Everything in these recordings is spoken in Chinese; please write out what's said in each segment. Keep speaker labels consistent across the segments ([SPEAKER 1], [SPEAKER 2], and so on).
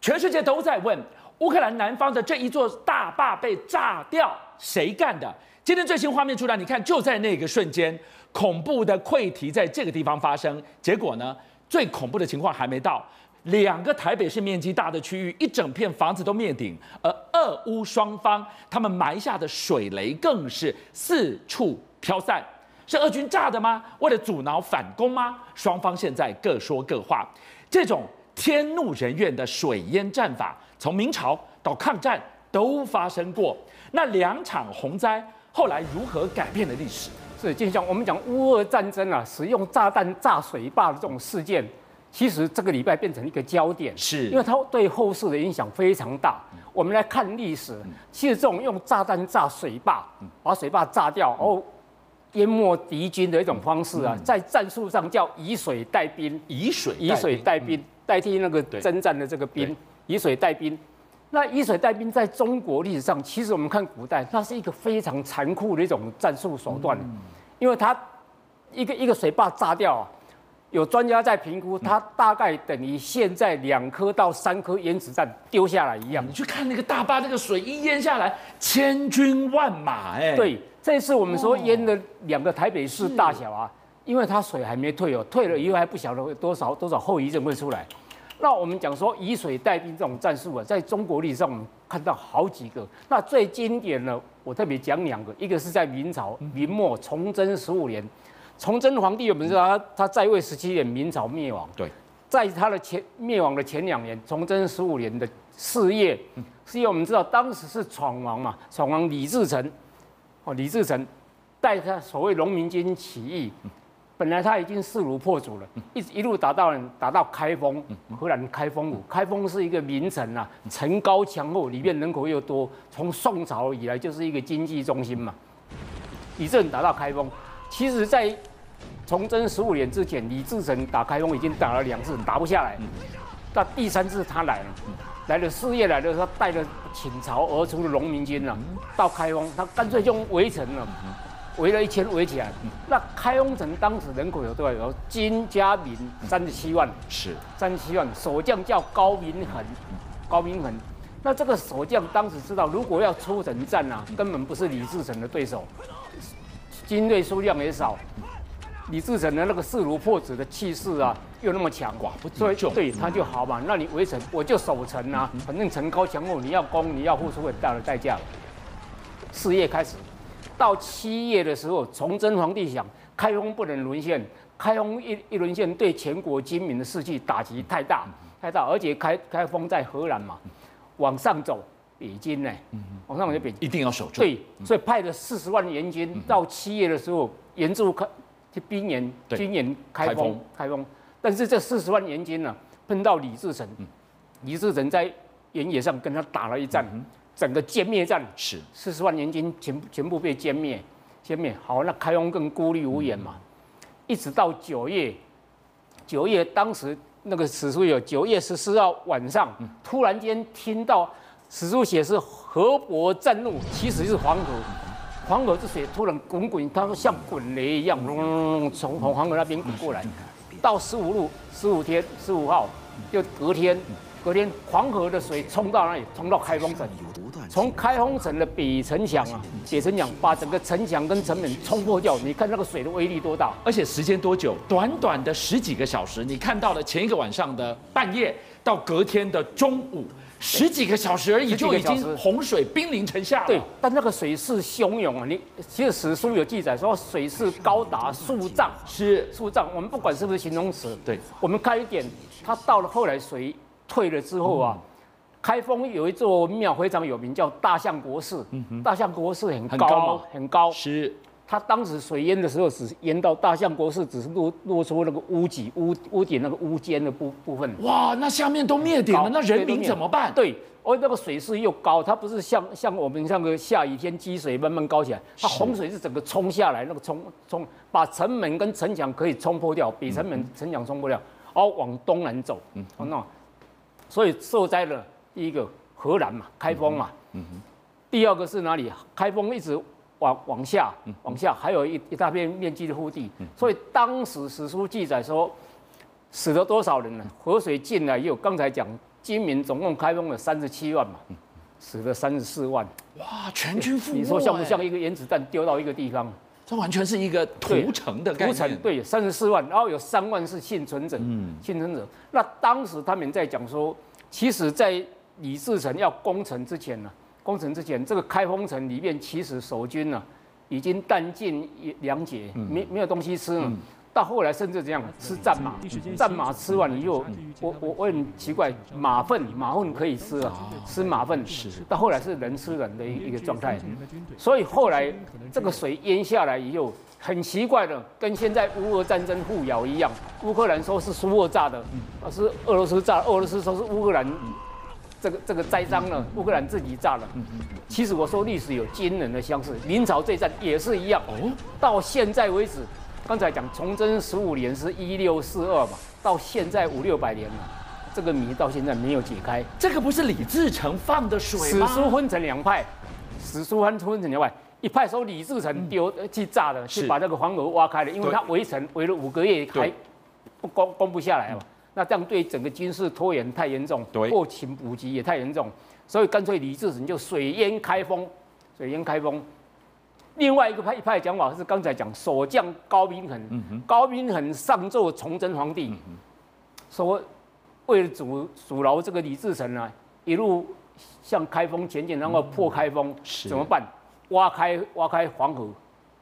[SPEAKER 1] 全世界都在问乌克兰南方的这一座大坝被炸掉，谁干的？今天最新画面出来，你看，就在那个瞬间，恐怖的溃堤在这个地方发生。结果呢，最恐怖的情况还没到，两个台北市面积大的区域，一整片房子都灭顶，而俄乌双方他们埋下的水雷更是四处飘散。是俄军炸的吗？为了阻挠反攻吗？双方现在各说各话。这种。天怒人怨的水淹战法，从明朝到抗战都发生过。那两场洪灾后来如何改变了历史？
[SPEAKER 2] 是，就像我们讲乌俄战争啊，使用炸弹炸水坝的这种事件，其实这个礼拜变成一个焦点，
[SPEAKER 1] 是
[SPEAKER 2] 因为它对后世的影响非常大。我们来看历史，其实这种用炸弹炸水坝，把水坝炸掉，然后淹没敌军的一种方式啊，在战术上叫以水带兵，
[SPEAKER 1] 以水
[SPEAKER 2] 以水带兵。代替那个征战的这个兵，以水代兵。那以水代兵在中国历史上，其实我们看古代，那是一个非常残酷的一种战术手段。因为它一个一个水坝炸掉啊，有专家在评估，它大概等于现在两颗到三颗原子弹丢下来一样。
[SPEAKER 1] 你去看那个大坝，那个水一淹下来，千军万马哎。
[SPEAKER 2] 对，这次我们说淹的两个台北市大小啊，因为它水还没退哦，退了以后还不晓得多少多少后遗症会出来。那我们讲说以水代兵这种战术啊，在中国历史上我们看到好几个。那最经典的，我特别讲两个，一个是在明朝明末崇祯十五年，崇祯皇帝我们知道他他在位十七年，明朝灭亡。
[SPEAKER 1] 对，
[SPEAKER 2] 在他的前灭亡的前两年，崇祯十五年的四月，四月我们知道当时是闯王嘛，闯王李自成，哦，李自成带他所谓农民军起义。本来他已经势如破竹了，一一路打到打到开封，荷兰开封府。开封是一个名城啊，城高墙厚，里面人口又多。从宋朝以来就是一个经济中心嘛。李自成打到开封，其实在崇祯十五年之前，李自成打开封已经打了两次，打不下来。到第三次他来了，来了四月来的时候，他带着倾巢而出的农民军啊，到开封，他干脆就围城了。围了一圈围起来，那开封城当时人口有多少？有金家民三十七万，
[SPEAKER 1] 是
[SPEAKER 2] 三十七万。守将叫高明恒，高明恒。那这个守将当时知道，如果要出城战啊，根本不是李自成的对手，军队数量也少，李自成的那个势如破竹的气势啊，又那么强，所以对他就好嘛。那你围城，我就守城啊，反正城高墙厚，你要攻，你要付出很大的代价。四月开始。到七月的时候，崇祯皇帝想开封不能沦陷，开封一一沦陷，对全国军民的士气打击太大太大，而且开开封在河南嘛，往上走北京呢，往上走北京
[SPEAKER 1] 一定要守住。
[SPEAKER 2] 对，所以派了四十万援军到七月的时候援助开去兵援军援开封开封，但是这四十万援军呢，碰到李自成，李自成在原野上跟他打了一战。整个歼灭战是。四十万援军全全部被歼灭，歼灭。好，那开封更孤立无援嘛。一直到九月，九月当时那个史书有九月十四号晚上，突然间听到史书写是河伯震怒，其实是黄河，黄河之水突然滚滚，它说像滚雷一样，隆隆隆从从黄河那边滚过来，到十五路十五天十五号就隔天。隔天黄河的水冲到那里，冲到开封城，从开封城的北城墙啊，北城墙把整个城墙跟城门冲破掉。你看那个水的威力多大？
[SPEAKER 1] 而且时间多久？短短的十几个小时。你看到了前一个晚上的半夜到隔天的中午，十几个小时而已，就已经洪水兵临城下了。
[SPEAKER 2] 对，但那个水势汹涌啊！你其实史书有记载说水势高达数丈，
[SPEAKER 1] 是
[SPEAKER 2] 数丈。我们不管是不是形容词，
[SPEAKER 1] 对，我
[SPEAKER 2] 们看一点，它到了后来水。退了之后啊，开封有一座庙非常有名，叫大相国寺。嗯大相国寺很高嘛，很高。是。它当时水淹的时候，只淹到大相国寺，只是露露出那个屋脊、屋屋顶那个屋尖的部部分。
[SPEAKER 1] 哇，那下面都灭顶了，那人民怎么办？
[SPEAKER 2] 对，而那个水势又高，它不是像像我们像个下雨天积水慢慢高起来，它洪水是整个冲下来，那个冲冲把城门跟城墙可以冲破掉，比城门城墙冲破掉，然后往东南走。嗯，那。所以受灾了，第一个荷兰嘛，开封嘛，嗯哼、第二个是哪里？开封一直往往下，往下还有一一大片面积的腹地，嗯、所以当时史书记载说，死了多少人呢？河水进来也有刚才讲金民总共开封了三十七万嘛，死了三十四万。
[SPEAKER 1] 哇，全军覆没。
[SPEAKER 2] 你说像不像一个原子弹丢到一个地方？
[SPEAKER 1] 这完全是一个屠城的概念。屠城
[SPEAKER 2] 对，三十四万，然后有三万是幸存者。嗯，幸存者。那当时他们在讲说，其实，在李自成要攻城之前呢，攻城之前，这个开封城里面其实守军呢已经弹尽粮绝，没没有东西吃了。嗯到后来甚至这样吃战马，战马吃完以后，我我我很奇怪，马粪马粪可以吃啊，吃马粪。到后来是人吃人的一一个状态，所以后来这个水淹下来以后，很奇怪的，跟现在乌俄战争互咬一样，乌克兰说是苏俄炸的，啊是俄罗斯炸，俄罗斯说是乌克兰这个这个栽赃呢，乌克兰自己炸了。其实我说历史有惊人的相似，明朝这战也是一样，哦到现在为止。刚才讲崇祯十五年是一六四二嘛，到现在五六百年了，这个谜到现在没有解开。
[SPEAKER 1] 这个不是李自成放的水吗？
[SPEAKER 2] 史书分成两派，史书分分成两派，一派说李自成丢去炸的，去把那个黄河挖开了，因为他围城围了五个月还不攻攻不下来嘛，那这样对整个军事拖延太严重，后勤补给也太严重，所以干脆李自成就水淹开封，水淹开封。另外一个派一派讲法是刚才讲守将高明衡，嗯、高明衡上奏崇祯皇帝，说为了阻阻挠这个李自成啊，一路向开封前进，然后破开封，嗯、怎么办？挖开挖开黄河，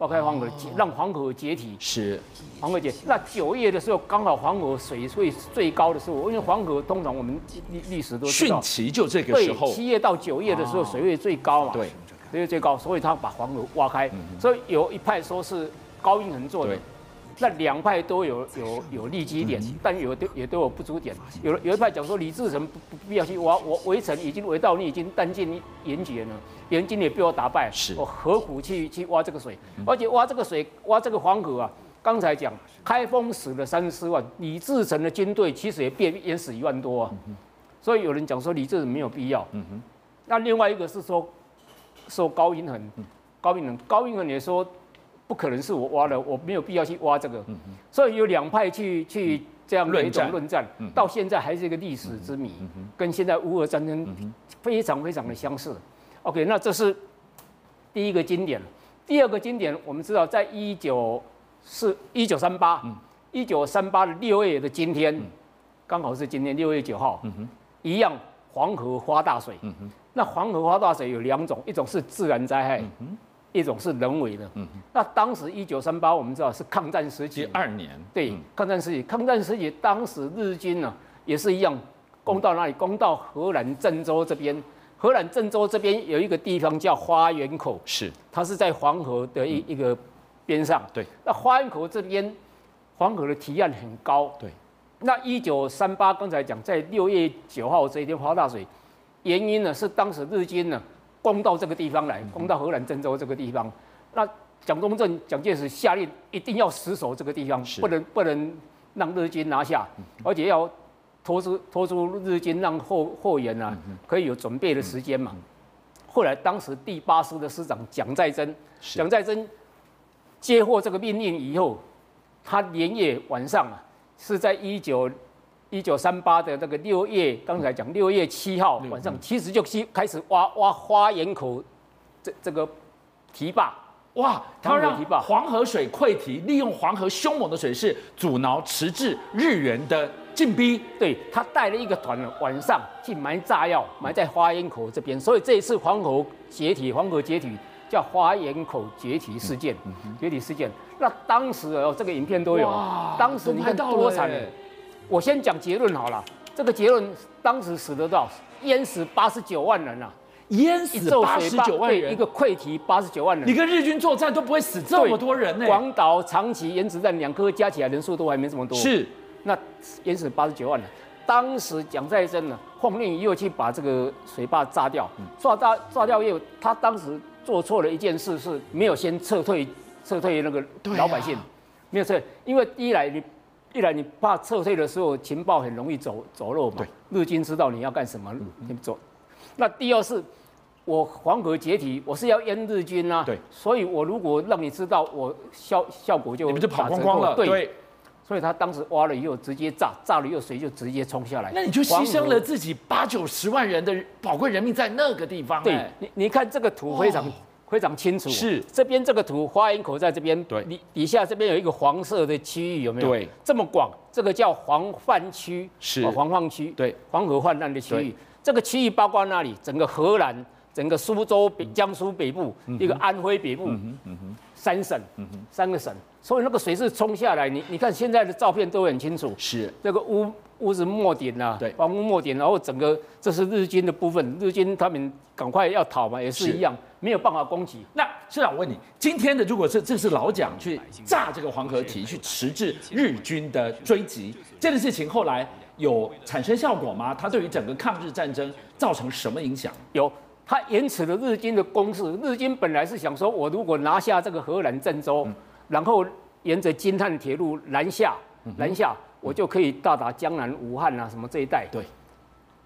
[SPEAKER 2] 挖开黄河，哦、让黄河解体。是黄河解。那九月的时候，刚好黄河水位最高的时候，因为黄河通常我们历历史都知道，
[SPEAKER 1] 汛期就这个时候，
[SPEAKER 2] 七月到九月的时候水位最高嘛。哦、对。水位最高，所以他把黄河挖开。嗯、所以有一派说是高英衡做的，对那两派都有有有利基点，但有的也都有不足点。有有一派讲说李自成不不必要去挖，我围城已经围到你已经弹尽援绝了，援军也被我打败，是我何苦去去挖这个水？嗯、而且挖这个水，挖这个黄河啊，刚才讲开封死了三十四万，李自成的军队其实也变淹死一万多啊。嗯、所以有人讲说李自成没有必要。嗯、哼那另外一个是说。说高宾衡，高宾衡，高宾衡也说不可能是我挖的，我没有必要去挖这个，嗯、所以有两派去去这样的一种论战，嗯、到现在还是一个历史之谜，嗯、跟现在乌俄战争非常非常的相似。OK，那这是第一个经典，第二个经典，我们知道在一九四一九三八，一九三八的六月的今天，刚、嗯、好是今天六月九号，嗯、一样黄河发大水。嗯那黄河发大水有两种，一种是自然灾害，一种是人为的。嗯、那当时一九三八，我们知道是抗战时期，
[SPEAKER 1] 二年。
[SPEAKER 2] 对，抗战时期，抗战时期，当时日军呢、啊、也是一样，攻到哪里？攻到河南郑州这边。河南郑州这边有一个地方叫花园口，是，它是在黄河的一一个边上。对，那花园口这边黄河的堤岸很高。对，那一九三八，刚才讲在六月九号这一天发大水。原因呢是当时日军呢攻到这个地方来，攻到河南郑州这个地方，那蒋中正、蒋介石下令一定要死守这个地方，不能不能让日军拿下，而且要拖出拖出日军，让后后援啊可以有准备的时间嘛。后来当时第八师的师长蒋再珍，蒋再珍接获这个命令以后，他连夜晚上啊是在一九。一九三八的那个六月，刚才讲六月七号晚上，其实就开始挖挖花园口这这个堤坝，
[SPEAKER 1] 哇，他让黄河水溃堤，利用黄河凶猛的水势阻挠迟滞日元的进逼。
[SPEAKER 2] 对，他带了一个团晚上去埋炸药，埋在花园口这边，所以这一次黄河解体，黄河解体叫花园口解体事件，解体事件。那当时哦，这个影片都有，当时你看多惨。我先讲结论好了，这个结论当时死得到？淹死八十九万人啊！
[SPEAKER 1] 淹死八十九万人，
[SPEAKER 2] 一个溃堤八十九万人。
[SPEAKER 1] 你跟日军作战都不会死这么多人呢？
[SPEAKER 2] 广岛、长崎原子弹两颗加起来人数都还没这么多。
[SPEAKER 1] 是，
[SPEAKER 2] 那淹死八十九万人。当时蒋再曾呢，奉令又去把这个水坝炸掉，炸炸炸掉以后，他当时做错了一件事，是没有先撤退撤退那个老百姓，没有撤，因为一来你。一来你怕撤退的时候情报很容易走走漏嘛，日军知道你要干什么，你走。那第二是，我黄河解体，我是要淹日军啊，对，所以我如果让你知道，我效效果就
[SPEAKER 1] 你们就跑光光了，对。
[SPEAKER 2] 所以他当时挖了以后直接炸，炸了以后水就直接冲下来。
[SPEAKER 1] 那你就牺牲了自己八九十万人的宝贵人命在那个地方。
[SPEAKER 2] 对，你你看这个图非常。非常清楚，
[SPEAKER 1] 是。
[SPEAKER 2] 这边这个图，花园口在这边，
[SPEAKER 1] 对，
[SPEAKER 2] 底底下这边有一个黄色的区域，有没有？
[SPEAKER 1] 对，
[SPEAKER 2] 这么广，这个叫黄泛区，
[SPEAKER 1] 是。
[SPEAKER 2] 黄泛区，
[SPEAKER 1] 对，
[SPEAKER 2] 黄河泛滥的区域，这个区域包括那里？整个荷兰，整个苏州北、江苏北部，一个安徽北部，嗯哼，三省，嗯哼，三个省，所以那个水是冲下来，你你看现在的照片都很清楚，
[SPEAKER 1] 是。
[SPEAKER 2] 这个屋屋子没顶啊，
[SPEAKER 1] 对，
[SPEAKER 2] 房屋没顶，然后整个这是日军的部分，日军他们赶快要逃嘛，也是。一样。没有办法攻击。
[SPEAKER 1] 那市长，我问你，今天的如果是这是老蒋去炸这个黄河堤，去迟滞日军的追击，这件事情后来有产生效果吗？它对于整个抗日战争造成什么影响？
[SPEAKER 2] 有，它延迟了日军的攻势。日军本来是想说，我如果拿下这个荷兰郑州，嗯、然后沿着京汉铁路南下，南下，我就可以到达江南、武汉啊什么这一带。
[SPEAKER 1] 对。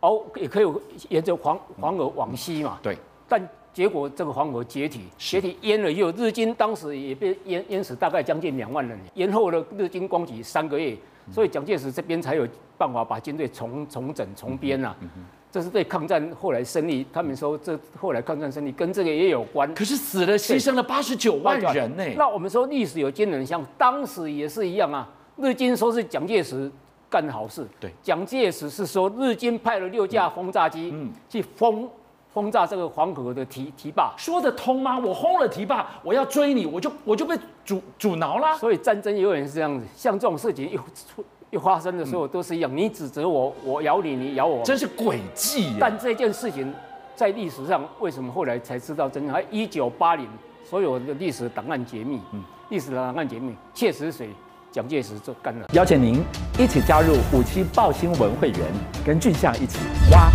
[SPEAKER 2] 哦，也可以沿着黄黄河往西嘛。
[SPEAKER 1] 对。
[SPEAKER 2] 但结果这个黄河解体，解体淹了以后，日军当时也被淹淹死大概将近两万人，延后了日军攻击三个月，所以蒋介石这边才有办法把军队重重整重编呐。这是对抗战后来胜利，他们说这后来抗战胜利跟这个也有关。
[SPEAKER 1] 可是死了牺牲了八十九万人呢。
[SPEAKER 2] 那我们说历史有惊人像当时也是一样啊。日军说是蒋介石干好事，
[SPEAKER 1] 对，
[SPEAKER 2] 蒋介石是说日军派了六架轰炸机，嗯，去轰。轰炸这个黄河的堤堤坝，
[SPEAKER 1] 说得通吗？我轰了堤坝，我要追你，我就我就被阻阻挠啦。
[SPEAKER 2] 所以战争永远是这样子，像这种事情一出一发生的时候，都是一样，你指责我，我咬你，你咬我，
[SPEAKER 1] 真是诡计。
[SPEAKER 2] 但这件事情在历史上为什么后来才知道真相？一九八零，所有的历史档案解密，嗯，历史档案解密，确实谁蒋介石做干了。
[SPEAKER 1] 邀请您一起加入五七报新闻会员，跟俊相一起挖。